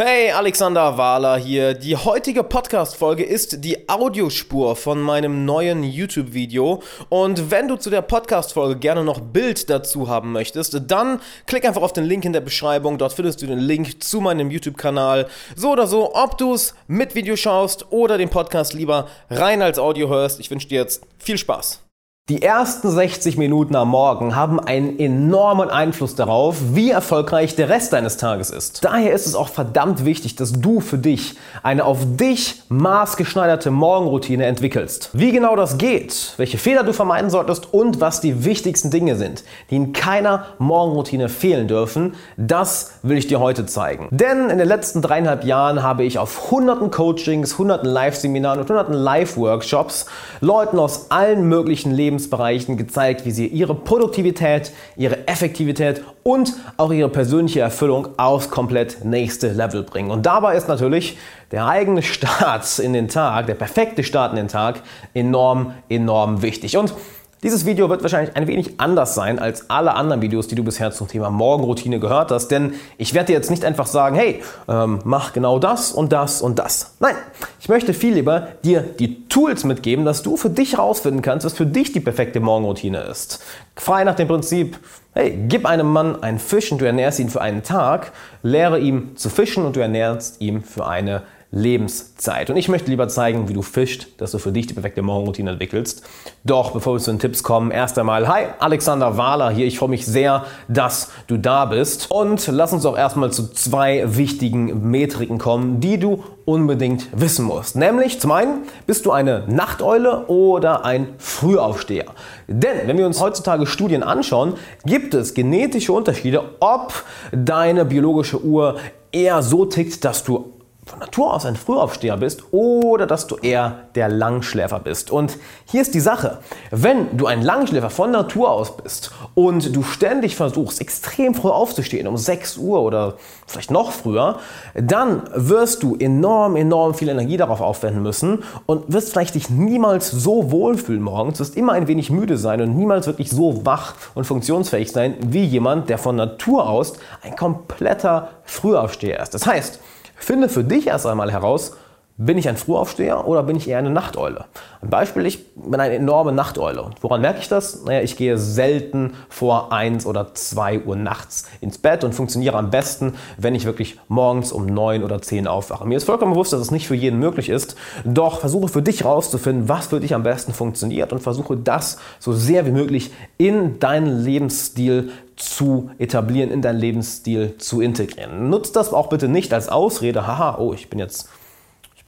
Hey, Alexander Wahler hier. Die heutige Podcast-Folge ist die Audiospur von meinem neuen YouTube-Video. Und wenn du zu der Podcast-Folge gerne noch Bild dazu haben möchtest, dann klick einfach auf den Link in der Beschreibung. Dort findest du den Link zu meinem YouTube-Kanal. So oder so, ob du es mit Video schaust oder den Podcast lieber rein als Audio hörst. Ich wünsche dir jetzt viel Spaß. Die ersten 60 Minuten am Morgen haben einen enormen Einfluss darauf, wie erfolgreich der Rest deines Tages ist. Daher ist es auch verdammt wichtig, dass du für dich eine auf dich maßgeschneiderte Morgenroutine entwickelst. Wie genau das geht, welche Fehler du vermeiden solltest und was die wichtigsten Dinge sind, die in keiner Morgenroutine fehlen dürfen, das will ich dir heute zeigen. Denn in den letzten dreieinhalb Jahren habe ich auf hunderten Coachings, hunderten Live-Seminaren und hunderten Live-Workshops Leuten aus allen möglichen Lebens Lebensbereichen gezeigt, wie sie ihre Produktivität, ihre Effektivität und auch ihre persönliche Erfüllung aufs komplett nächste Level bringen. Und dabei ist natürlich der eigene Start in den Tag, der perfekte Start in den Tag enorm, enorm wichtig. Und dieses Video wird wahrscheinlich ein wenig anders sein als alle anderen Videos, die du bisher zum Thema Morgenroutine gehört hast, denn ich werde dir jetzt nicht einfach sagen, hey, ähm, mach genau das und das und das. Nein, ich möchte viel lieber dir die Tools mitgeben, dass du für dich herausfinden kannst, was für dich die perfekte Morgenroutine ist. Frei nach dem Prinzip, hey, gib einem Mann einen Fisch und du ernährst ihn für einen Tag, lehre ihm zu fischen und du ernährst ihn für eine Lebenszeit. Und ich möchte lieber zeigen, wie du fischst, dass du für dich die perfekte Morgenroutine entwickelst. Doch bevor wir zu den Tipps kommen, erst einmal, hi, Alexander Wahler hier. Ich freue mich sehr, dass du da bist. Und lass uns auch erstmal zu zwei wichtigen Metriken kommen, die du unbedingt wissen musst. Nämlich zum einen, bist du eine Nachteule oder ein Frühaufsteher? Denn wenn wir uns heutzutage Studien anschauen, gibt es genetische Unterschiede, ob deine biologische Uhr eher so tickt, dass du von Natur aus ein Frühaufsteher bist oder dass du eher der Langschläfer bist. Und hier ist die Sache, wenn du ein Langschläfer von Natur aus bist und du ständig versuchst, extrem früh aufzustehen, um 6 Uhr oder vielleicht noch früher, dann wirst du enorm, enorm viel Energie darauf aufwenden müssen und wirst vielleicht dich niemals so wohlfühlen morgens, wirst immer ein wenig müde sein und niemals wirklich so wach und funktionsfähig sein wie jemand, der von Natur aus ein kompletter Frühaufsteher ist. Das heißt, Finde für dich erst einmal heraus, bin ich ein Frühaufsteher oder bin ich eher eine Nachteule? Ein Beispiel, ich bin eine enorme Nachteule. Woran merke ich das? Naja, ich gehe selten vor 1 oder 2 Uhr nachts ins Bett und funktioniere am besten, wenn ich wirklich morgens um 9 oder 10 aufwache. Mir ist vollkommen bewusst, dass es nicht für jeden möglich ist, doch versuche für dich herauszufinden, was für dich am besten funktioniert und versuche das so sehr wie möglich in deinen Lebensstil zu etablieren, in deinen Lebensstil zu integrieren. Nutzt das auch bitte nicht als Ausrede, haha, oh, ich bin jetzt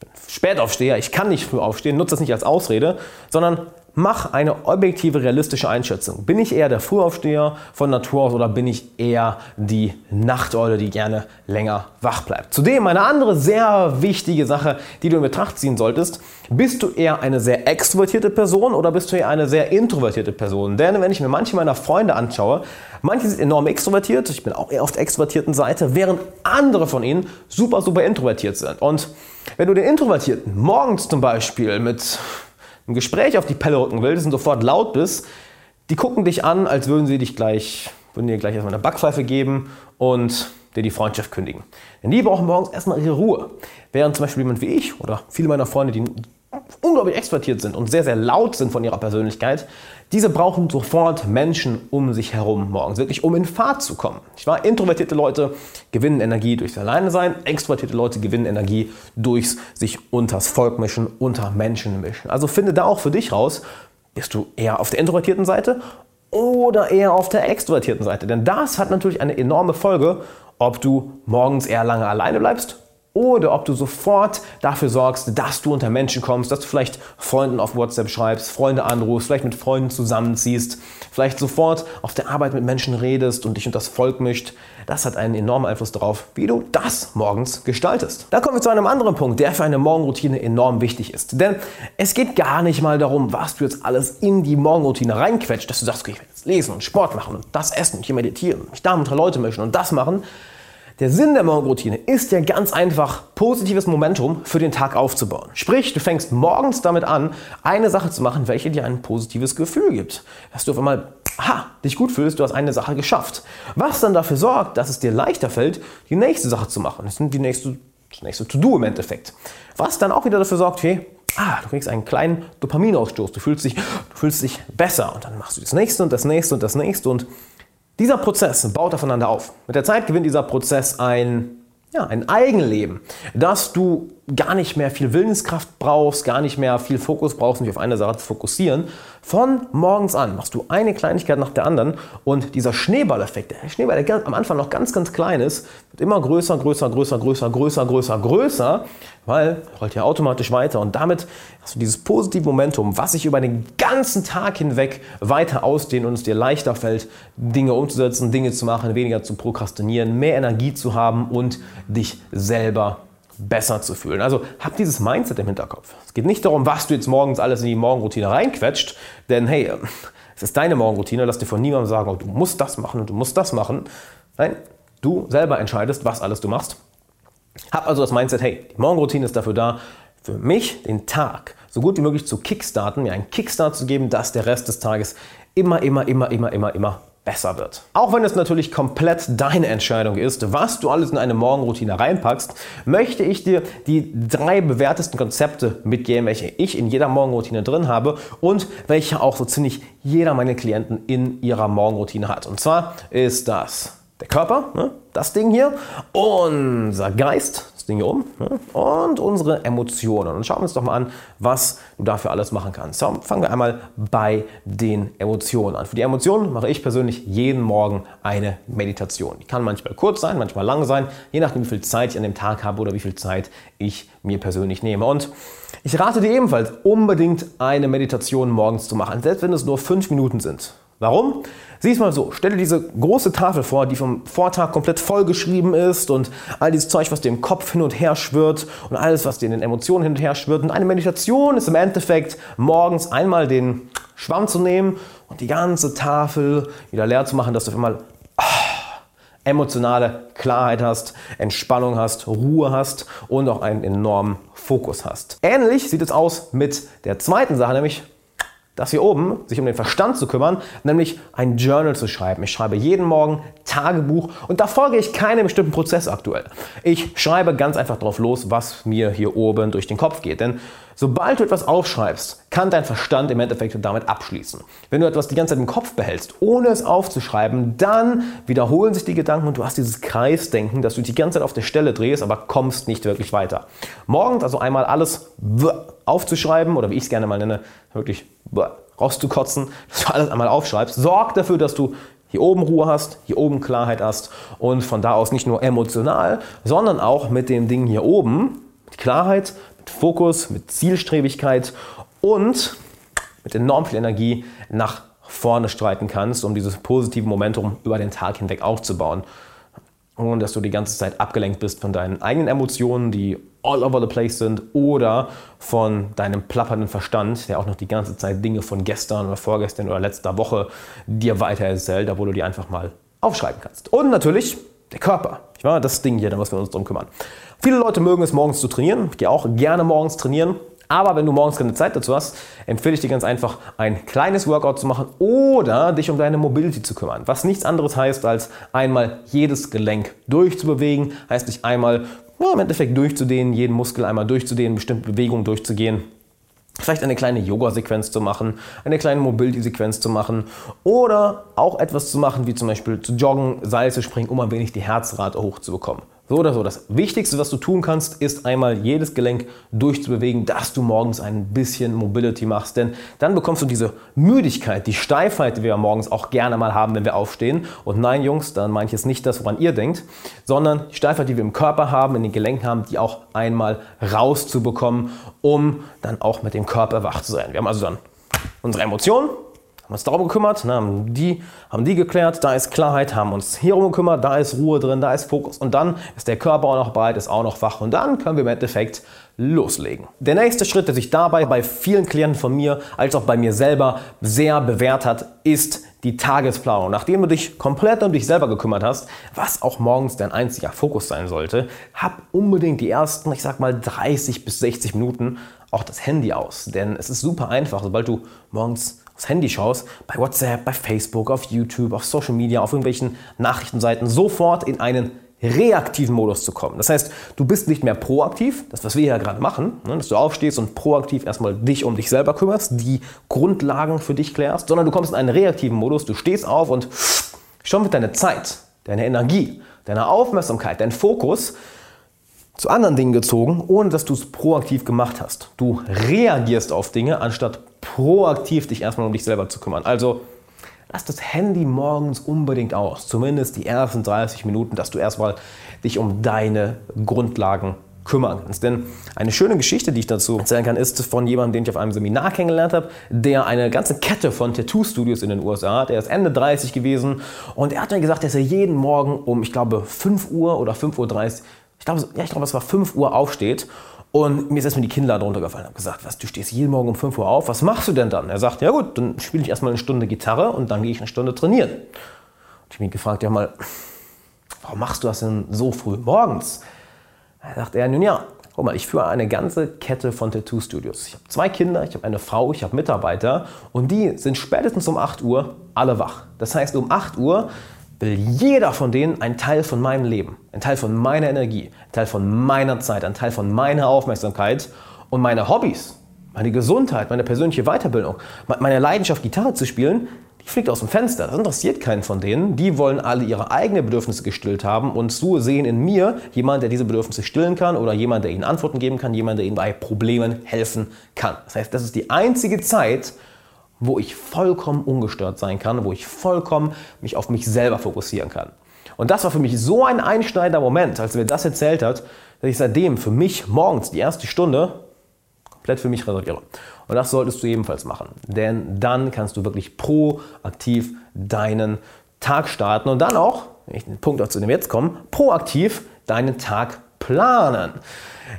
bin Spätaufsteher, ich kann nicht früh aufstehen, nutze das nicht als Ausrede, sondern mach eine objektive, realistische Einschätzung. Bin ich eher der Frühaufsteher von Natur aus oder bin ich eher die Nachteule, die gerne länger wach bleibt? Zudem eine andere sehr wichtige Sache, die du in Betracht ziehen solltest. Bist du eher eine sehr extrovertierte Person oder bist du eher eine sehr introvertierte Person? Denn wenn ich mir manche meiner Freunde anschaue, manche sind enorm extrovertiert, ich bin auch eher auf der extrovertierten Seite, während andere von ihnen super, super introvertiert sind. Und wenn du den Introvertierten morgens zum Beispiel mit ein Gespräch auf die Pelle rücken willst und sofort laut bist, die gucken dich an, als würden sie dich gleich, würden dir gleich erstmal eine Backpfeife geben und dir die Freundschaft kündigen. Denn die brauchen morgens erstmal ihre Ruhe. Während zum Beispiel jemand wie ich oder viele meiner Freunde, die unglaublich exportiert sind und sehr, sehr laut sind von ihrer Persönlichkeit, diese brauchen sofort Menschen um sich herum morgens, wirklich um in Fahrt zu kommen. Ich war introvertierte Leute gewinnen Energie durchs Alleine sein, extrovertierte Leute gewinnen Energie durchs sich unters Volk mischen, unter Menschen mischen. Also finde da auch für dich raus, bist du eher auf der introvertierten Seite oder eher auf der extrovertierten Seite. Denn das hat natürlich eine enorme Folge, ob du morgens eher lange alleine bleibst oder ob du sofort dafür sorgst, dass du unter Menschen kommst, dass du vielleicht Freunden auf WhatsApp schreibst, Freunde anrufst, vielleicht mit Freunden zusammenziehst, vielleicht sofort auf der Arbeit mit Menschen redest und dich unter das Volk mischt. Das hat einen enormen Einfluss darauf, wie du das morgens gestaltest. Da kommen wir zu einem anderen Punkt, der für eine Morgenroutine enorm wichtig ist. Denn es geht gar nicht mal darum, was du jetzt alles in die Morgenroutine reinquetscht, dass du sagst, okay, ich will jetzt lesen und Sport machen und das essen und hier meditieren, mich da unter Leute mischen und das machen. Der Sinn der Morgenroutine ist ja ganz einfach, positives Momentum für den Tag aufzubauen. Sprich, du fängst morgens damit an, eine Sache zu machen, welche dir ein positives Gefühl gibt. Dass du auf einmal ha, dich gut fühlst, du hast eine Sache geschafft. Was dann dafür sorgt, dass es dir leichter fällt, die nächste Sache zu machen. Das sind die nächste, das nächste To-Do im Endeffekt. Was dann auch wieder dafür sorgt, hey, ah, du kriegst einen kleinen Dopaminausstoß, du fühlst dich, du fühlst dich besser und dann machst du das nächste und das nächste und das nächste und dieser Prozess baut aufeinander auf. Mit der Zeit gewinnt dieser Prozess ein, ja, ein Eigenleben, dass du gar nicht mehr viel Willenskraft brauchst, gar nicht mehr viel Fokus brauchst, um dich auf eine Sache zu fokussieren. Von morgens an machst du eine Kleinigkeit nach der anderen und dieser Schneeballeffekt, der Schneeball, der am Anfang noch ganz, ganz klein ist, wird immer größer, größer, größer, größer, größer, größer, größer, weil rollt ja automatisch weiter und damit hast du dieses positive Momentum, was sich über den ganzen Tag hinweg weiter ausdehnt und es dir leichter fällt, Dinge umzusetzen, Dinge zu machen, weniger zu prokrastinieren, mehr Energie zu haben und dich selber besser zu fühlen. Also hab dieses Mindset im Hinterkopf. Es geht nicht darum, was du jetzt morgens alles in die Morgenroutine reinquetscht, denn hey, es ist deine Morgenroutine, lass dir von niemandem sagen, oh, du musst das machen und du musst das machen. Nein, du selber entscheidest, was alles du machst. Hab also das Mindset, hey, die Morgenroutine ist dafür da, für mich den Tag so gut wie möglich zu kickstarten, mir einen Kickstart zu geben, dass der Rest des Tages immer, immer, immer, immer, immer, immer besser wird. Auch wenn es natürlich komplett deine Entscheidung ist, was du alles in eine Morgenroutine reinpackst, möchte ich dir die drei bewährtesten Konzepte mitgeben, welche ich in jeder Morgenroutine drin habe und welche auch so ziemlich jeder meiner Klienten in ihrer Morgenroutine hat. Und zwar ist das der Körper, ne, das Ding hier, unser Geist, Ding hier um ne? und unsere Emotionen. Und schauen wir uns doch mal an, was du dafür alles machen kannst. So, fangen wir einmal bei den Emotionen an. Für die Emotionen mache ich persönlich jeden Morgen eine Meditation. Die kann manchmal kurz sein, manchmal lang sein, je nachdem, wie viel Zeit ich an dem Tag habe oder wie viel Zeit ich mir persönlich nehme. Und ich rate dir ebenfalls unbedingt eine Meditation morgens zu machen, selbst wenn es nur fünf Minuten sind. Warum? Sieh es mal so, stell dir diese große Tafel vor, die vom Vortag komplett vollgeschrieben ist und all dieses Zeug, was dir im Kopf hin und her schwirrt und alles, was dir in den Emotionen hin und her schwirrt. Und eine Meditation ist im Endeffekt, morgens einmal den Schwamm zu nehmen und die ganze Tafel wieder leer zu machen, dass du auf einmal ah, emotionale Klarheit hast, Entspannung hast, Ruhe hast und auch einen enormen Fokus hast. Ähnlich sieht es aus mit der zweiten Sache, nämlich das hier oben, sich um den Verstand zu kümmern, nämlich ein Journal zu schreiben. Ich schreibe jeden Morgen Tagebuch und da folge ich keinem bestimmten Prozess aktuell. Ich schreibe ganz einfach drauf los, was mir hier oben durch den Kopf geht. Denn sobald du etwas aufschreibst, kann dein Verstand im Endeffekt damit abschließen. Wenn du etwas die ganze Zeit im Kopf behältst, ohne es aufzuschreiben, dann wiederholen sich die Gedanken und du hast dieses Kreisdenken, dass du die ganze Zeit auf der Stelle drehst, aber kommst nicht wirklich weiter. Morgens also einmal alles aufzuschreiben oder wie ich es gerne mal nenne, wirklich rauszukotzen, dass du alles einmal aufschreibst. Sorg dafür, dass du hier oben Ruhe hast, hier oben Klarheit hast und von da aus nicht nur emotional, sondern auch mit dem Ding hier oben, mit Klarheit, mit Fokus, mit Zielstrebigkeit und mit enorm viel Energie nach vorne streiten kannst, um dieses positive Momentum über den Tag hinweg aufzubauen. Und dass du die ganze Zeit abgelenkt bist von deinen eigenen Emotionen, die all over the place sind, oder von deinem plappernden Verstand, der auch noch die ganze Zeit Dinge von gestern oder vorgestern oder letzter Woche dir weiter erzählt, obwohl du die einfach mal aufschreiben kannst. Und natürlich der Körper. Ich meine, das Ding hier, da müssen wir uns drum kümmern. Viele Leute mögen es morgens zu trainieren. Ich gehe auch gerne morgens trainieren. Aber wenn du morgens keine Zeit dazu hast, empfehle ich dir ganz einfach, ein kleines Workout zu machen oder dich um deine Mobility zu kümmern. Was nichts anderes heißt, als einmal jedes Gelenk durchzubewegen, heißt dich einmal ja, im Endeffekt durchzudehnen, jeden Muskel einmal durchzudehnen, bestimmte Bewegungen durchzugehen. Vielleicht eine kleine Yoga-Sequenz zu machen, eine kleine Mobility-Sequenz zu machen oder auch etwas zu machen, wie zum Beispiel zu joggen, Seil zu springen, um ein wenig die Herzrate hochzubekommen. So oder so, das Wichtigste, was du tun kannst, ist einmal jedes Gelenk durchzubewegen, dass du morgens ein bisschen Mobility machst. Denn dann bekommst du diese Müdigkeit, die Steifheit, die wir morgens auch gerne mal haben, wenn wir aufstehen. Und nein, Jungs, dann meine ich jetzt nicht das, woran ihr denkt, sondern die Steifheit, die wir im Körper haben, in den Gelenken haben, die auch einmal rauszubekommen, um dann auch mit dem Körper wach zu sein. Wir haben also dann unsere Emotionen, haben uns darum gekümmert, ne, haben, die, haben die geklärt, da ist Klarheit, haben uns hierum gekümmert, da ist Ruhe drin, da ist Fokus und dann ist der Körper auch noch breit, ist auch noch wach und dann können wir im Endeffekt loslegen. Der nächste Schritt, der sich dabei bei vielen Klienten von mir als auch bei mir selber sehr bewährt hat, ist die Tagesplanung. Nachdem du dich komplett um dich selber gekümmert hast, was auch morgens dein einziger Fokus sein sollte, hab unbedingt die ersten, ich sag mal 30 bis 60 Minuten auch das Handy aus. Denn es ist super einfach, sobald du morgens aufs Handy schaust, bei WhatsApp, bei Facebook, auf YouTube, auf Social Media, auf irgendwelchen Nachrichtenseiten, sofort in einen reaktiven Modus zu kommen. Das heißt, du bist nicht mehr proaktiv, das was wir ja gerade machen, ne, dass du aufstehst und proaktiv erstmal dich um dich selber kümmerst, die Grundlagen für dich klärst, sondern du kommst in einen reaktiven Modus, du stehst auf und schon wird deine Zeit, deine Energie, deine Aufmerksamkeit, dein Fokus zu anderen Dingen gezogen, ohne dass du es proaktiv gemacht hast. Du reagierst auf Dinge, anstatt proaktiv dich erstmal um dich selber zu kümmern. Also lass das Handy morgens unbedingt aus. Zumindest die ersten 30 Minuten, dass du erstmal dich um deine Grundlagen kümmern kannst. Denn eine schöne Geschichte, die ich dazu erzählen kann, ist von jemandem, den ich auf einem Seminar kennengelernt habe, der eine ganze Kette von Tattoo-Studios in den USA hat. Er ist Ende 30 gewesen und er hat mir gesagt, dass er jeden Morgen um, ich glaube, 5 Uhr oder 5.30 Uhr, ich glaube, ja, ich glaube, es war 5 Uhr aufsteht und mir ist erstmal die Kinnlade runtergefallen. Ich habe gesagt, was, du stehst jeden Morgen um 5 Uhr auf, was machst du denn dann? Er sagt, ja gut, dann spiele ich erstmal eine Stunde Gitarre und dann gehe ich eine Stunde trainieren. Und ich habe ihn gefragt, ja mal, warum machst du das denn so früh morgens? Er sagt er, nun ja, guck mal, ich führe eine ganze Kette von Tattoo-Studios. Ich habe zwei Kinder, ich habe eine Frau, ich habe Mitarbeiter und die sind spätestens um 8 Uhr alle wach. Das heißt, um 8 Uhr will jeder von denen ein Teil von meinem Leben, ein Teil von meiner Energie, ein Teil von meiner Zeit, ein Teil von meiner Aufmerksamkeit und meine Hobbys, meine Gesundheit, meine persönliche Weiterbildung, meine Leidenschaft, Gitarre zu spielen, die fliegt aus dem Fenster. Das interessiert keinen von denen. Die wollen alle ihre eigenen Bedürfnisse gestillt haben und so sehen in mir jemand, der diese Bedürfnisse stillen kann oder jemand, der ihnen Antworten geben kann, jemand, der ihnen bei Problemen helfen kann. Das heißt, das ist die einzige Zeit, wo ich vollkommen ungestört sein kann, wo ich vollkommen mich auf mich selber fokussieren kann. Und das war für mich so ein einschneidender Moment, als er mir das erzählt hat, dass ich seitdem für mich morgens die erste Stunde komplett für mich reserviere. Und das solltest du ebenfalls machen, denn dann kannst du wirklich proaktiv deinen Tag starten und dann auch, wenn ich den Punkt zu dem jetzt komme, proaktiv deinen Tag planen.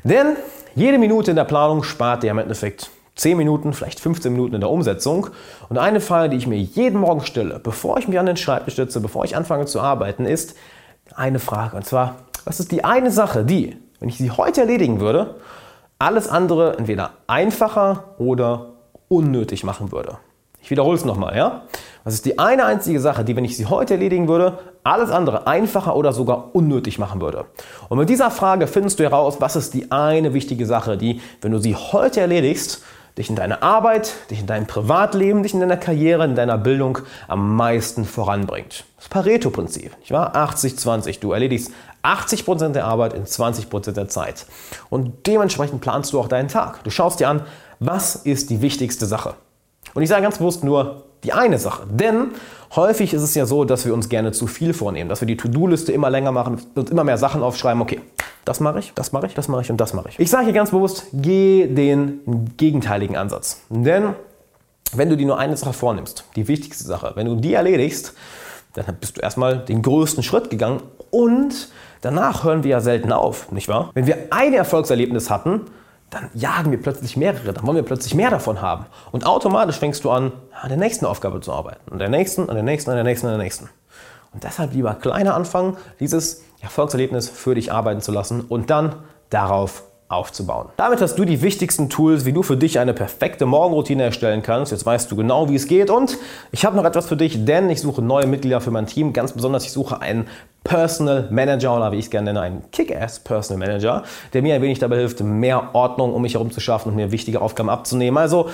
Denn jede Minute in der Planung spart dir im Endeffekt 10 Minuten, vielleicht 15 Minuten in der Umsetzung. Und eine Frage, die ich mir jeden Morgen stelle, bevor ich mich an den Schreibtisch setze, bevor ich anfange zu arbeiten, ist eine Frage. Und zwar, was ist die eine Sache, die, wenn ich sie heute erledigen würde, alles andere entweder einfacher oder unnötig machen würde? Ich wiederhole es nochmal, ja? Was ist die eine einzige Sache, die, wenn ich sie heute erledigen würde, alles andere einfacher oder sogar unnötig machen würde? Und mit dieser Frage findest du heraus, was ist die eine wichtige Sache, die, wenn du sie heute erledigst, dich in deiner Arbeit, dich in deinem Privatleben, dich in deiner Karriere, in deiner Bildung am meisten voranbringt. Das Pareto-Prinzip, nicht wahr? 80-20. Du erledigst 80% der Arbeit in 20% der Zeit. Und dementsprechend planst du auch deinen Tag. Du schaust dir an, was ist die wichtigste Sache. Und ich sage ganz bewusst nur die eine Sache. Denn häufig ist es ja so, dass wir uns gerne zu viel vornehmen, dass wir die To-Do-Liste immer länger machen und immer mehr Sachen aufschreiben. Okay, das mache ich, das mache ich, das mache ich und das mache ich. Ich sage hier ganz bewusst, geh den gegenteiligen Ansatz. Denn wenn du dir nur eine Sache vornimmst, die wichtigste Sache, wenn du die erledigst, dann bist du erstmal den größten Schritt gegangen und danach hören wir ja selten auf, nicht wahr? Wenn wir ein Erfolgserlebnis hatten, dann jagen wir plötzlich mehrere, dann wollen wir plötzlich mehr davon haben. Und automatisch fängst du an, an der nächsten Aufgabe zu arbeiten. Und der nächsten, an der nächsten, an der nächsten, an der nächsten. Und deshalb lieber kleiner anfangen, dieses Erfolgserlebnis für dich arbeiten zu lassen und dann darauf aufzubauen. Damit hast du die wichtigsten Tools, wie du für dich eine perfekte Morgenroutine erstellen kannst. Jetzt weißt du genau, wie es geht. Und ich habe noch etwas für dich, denn ich suche neue Mitglieder für mein Team. Ganz besonders, ich suche einen Personal Manager oder wie ich es gerne nenne, einen Kick-Ass Personal Manager, der mir ein wenig dabei hilft, mehr Ordnung um mich herum zu schaffen und mir wichtige Aufgaben abzunehmen. Also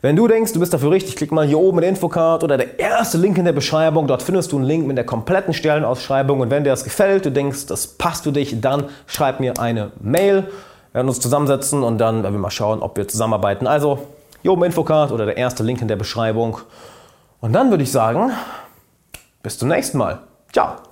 wenn du denkst, du bist dafür richtig, klick mal hier oben in den Infocard oder der erste Link in der Beschreibung. Dort findest du einen Link mit der kompletten Stellenausschreibung. Und wenn dir das gefällt, du denkst, das passt für dich, dann schreib mir eine Mail. Wir werden uns zusammensetzen und dann werden wir mal schauen, ob wir zusammenarbeiten. Also hier oben Infocard oder der erste Link in der Beschreibung. Und dann würde ich sagen, bis zum nächsten Mal. Ciao.